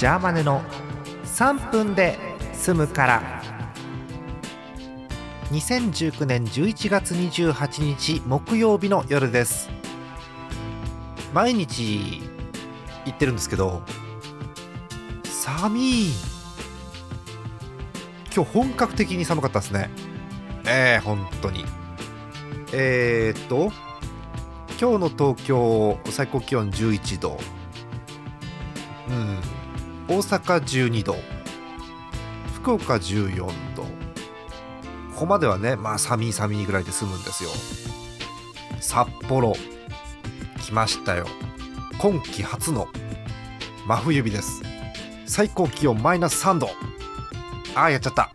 ジャーマネの3分で済むから。2019年11月28日木曜日の夜です。毎日言ってるんですけど寒い。今日本格的に寒かったですね。ええー、本当に。えー、っと今日の東京最高気温11度。うん。大阪12度福岡14度。ここまではねまあ寒い寒いぐらいで済むんですよ。札幌来ましたよ。今季初の真冬日です。最高気温マイナス3度。あーやっちゃった。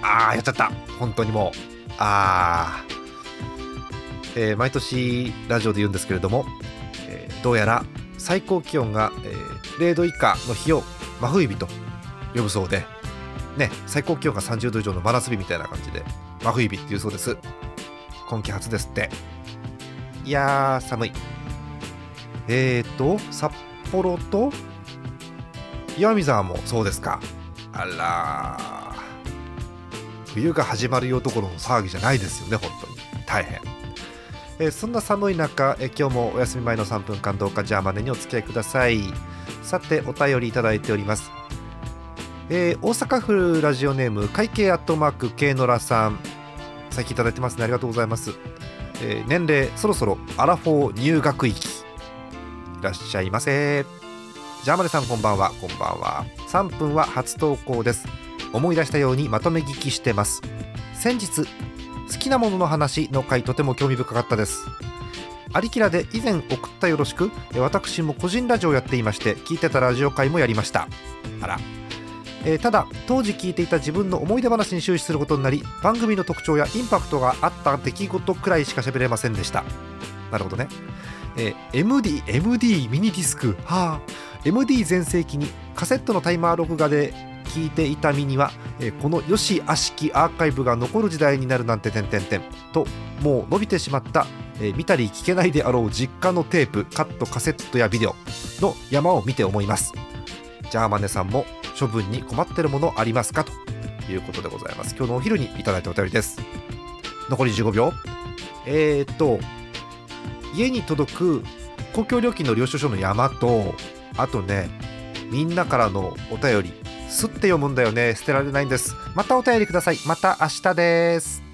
あーやっちゃった。本当にもう。あー、えー、毎年ラジオで言うんですけれども、えー、どうやら最高気温が、えー、0度以下の日を真冬日と呼ぶそうでね最高気温が30度以上の真夏日みたいな感じで真冬日っていうそうです。今季初ですって。いやー寒い。えーと札幌と岩見沢もそうですか。あら冬が始まるよところの騒ぎじゃないですよね本当に。大変。えー、そんな寒い中、えー、今日もお休み前の3分間どうかジャーマネにお付き合いください。さてお便りいただいております。えー、大阪府ラジオネーム会計アットマーク K ノラさん。最近いただいてますね。ありがとうございます、えー、年齢そろそろアラフォー入学域いらっしゃいませ。ジャーマネさんこんばんは。こんばんは。3分は初投稿です。思い出したようにまとめ聞きしてます。先日好きなものの話の回とても興味深かったです。アリキラで以前送ったよろしく私も個人ラジオをやっていまして聞いてたラジオ会もやりました。あら。えー、ただ当時聞いていた自分の思い出話に終始することになり番組の特徴やインパクトがあった出来事くらいしか喋れませんでした。なるほどね、えー、MD MD ミニディスク。はあ。MD 全盛期にカセットのタイマー録画で聞いていた身には、え、このよし悪しきアーカイブが残る時代になるなんて点々点ともう伸びてしまった、え、見たり聞けないであろう実家のテープカットカセットやビデオの山を見て思います。ジャーマネさんも処分に困ってるものありますか？ということでございます。今日のお昼にいただいたお便りです。残り15秒えー、っと家に届く公共料金の領収書の山とあとねみんなからのお便り。すって読むんだよね。捨てられないんです。またお便りください。また明日です。